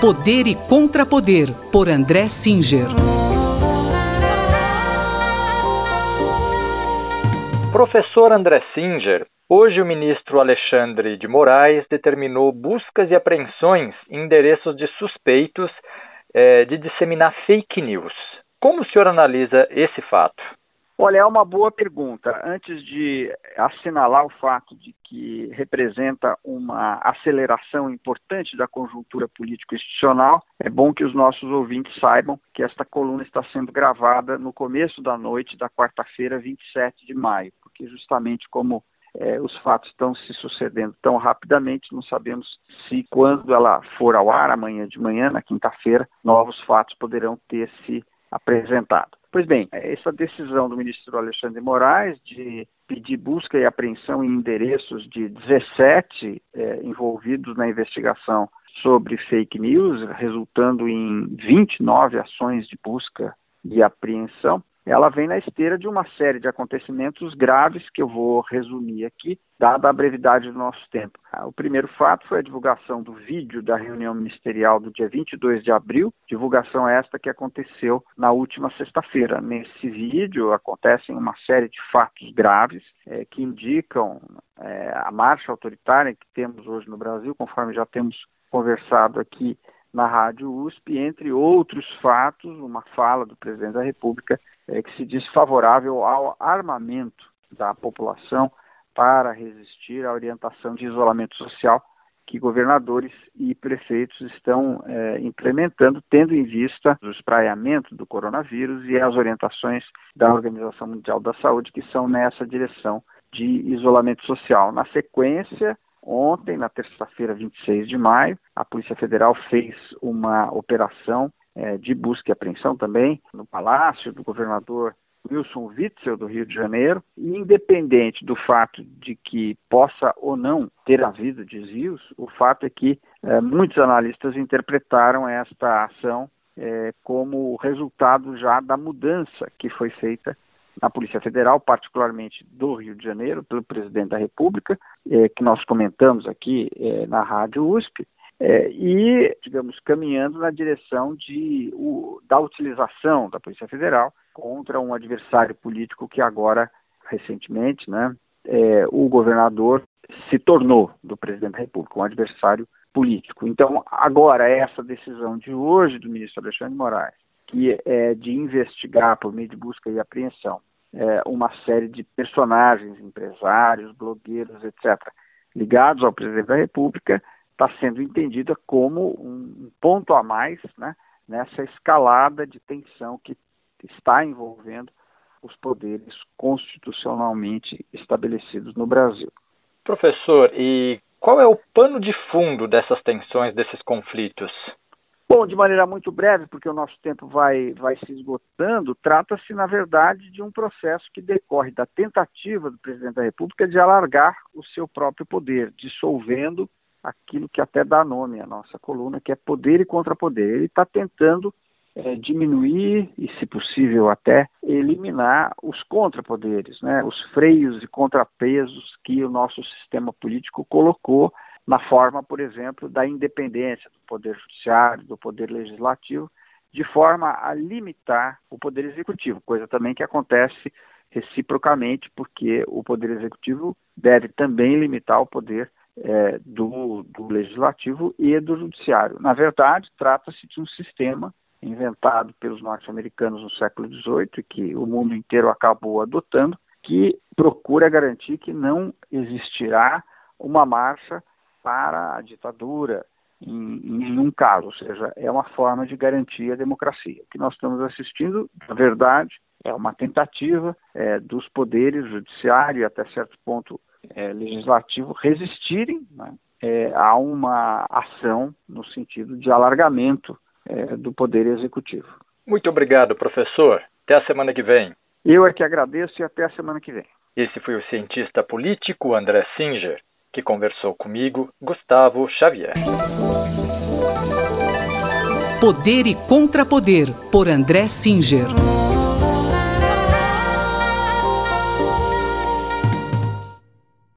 Poder e Contrapoder, por André Singer. Professor André Singer, hoje o ministro Alexandre de Moraes determinou buscas e apreensões em endereços de suspeitos eh, de disseminar fake news. Como o senhor analisa esse fato? Olha, é uma boa pergunta. Antes de assinalar o fato de que representa uma aceleração importante da conjuntura político-institucional, é bom que os nossos ouvintes saibam que esta coluna está sendo gravada no começo da noite da quarta-feira, 27 de maio, porque justamente como é, os fatos estão se sucedendo tão rapidamente, não sabemos se quando ela for ao ar amanhã de manhã, na quinta-feira, novos fatos poderão ter se apresentado. Pois bem, essa decisão do ministro Alexandre de Moraes de pedir busca e apreensão em endereços de 17 é, envolvidos na investigação sobre fake news, resultando em 29 ações de busca e apreensão, ela vem na esteira de uma série de acontecimentos graves que eu vou resumir aqui, dada a brevidade do nosso tempo. Ah, o primeiro fato foi a divulgação do vídeo da reunião ministerial do dia 22 de abril, divulgação esta que aconteceu na última sexta-feira. Nesse vídeo acontecem uma série de fatos graves é, que indicam é, a marcha autoritária que temos hoje no Brasil, conforme já temos conversado aqui na Rádio USP, entre outros fatos, uma fala do presidente da República é, que se diz favorável ao armamento da população para resistir à orientação de isolamento social que governadores e prefeitos estão é, implementando, tendo em vista o espraiamento do coronavírus e as orientações da Organização Mundial da Saúde, que são nessa direção de isolamento social. Na sequência, ontem, na terça-feira, 26 de maio, a Polícia Federal fez uma operação é, de busca e apreensão também no palácio do governador Wilson Witzel, do Rio de Janeiro, e independente do fato de que possa ou não ter havido desvios, o fato é que é, muitos analistas interpretaram esta ação é, como resultado já da mudança que foi feita na Polícia Federal, particularmente do Rio de Janeiro, pelo presidente da República, é, que nós comentamos aqui é, na Rádio USP, é, e, digamos, caminhando na direção de, o, da utilização da Polícia Federal contra um adversário político que agora, recentemente, né, o governador se tornou do presidente da República, um adversário político. Então, agora, essa decisão de hoje do ministro Alexandre Moraes, que é de investigar por meio de busca e apreensão é, uma série de personagens, empresários, blogueiros, etc., ligados ao presidente da República, está sendo entendida como um ponto a mais né, nessa escalada de tensão que está envolvendo os poderes constitucionalmente estabelecidos no Brasil. Professor, e qual é o pano de fundo dessas tensões, desses conflitos? Bom, de maneira muito breve, porque o nosso tempo vai, vai se esgotando, trata-se, na verdade, de um processo que decorre da tentativa do presidente da República de alargar o seu próprio poder, dissolvendo aquilo que até dá nome à nossa coluna, que é poder e contrapoder. Ele está tentando é, diminuir e, se possível, até eliminar os contrapoderes, né, os freios e contrapesos que o nosso sistema político colocou na forma, por exemplo, da independência do poder judiciário, do poder legislativo, de forma a limitar o poder executivo, coisa também que acontece reciprocamente, porque o poder executivo deve também limitar o poder é, do, do legislativo e do judiciário. Na verdade, trata-se de um sistema inventado pelos norte-americanos no século XVIII e que o mundo inteiro acabou adotando, que procura garantir que não existirá uma marcha para a ditadura em, em, nenhum caso, ou seja, é uma forma de garantir a democracia. O que nós estamos assistindo, na verdade, é uma tentativa é, dos poderes judiciário e até certo ponto é, legislativo resistirem né, é, a uma ação no sentido de alargamento é, do poder executivo. Muito obrigado, professor. Até a semana que vem. Eu é que agradeço e até a semana que vem. Esse foi o cientista político André Singer, que conversou comigo, Gustavo Xavier. Poder e Contrapoder, por André Singer.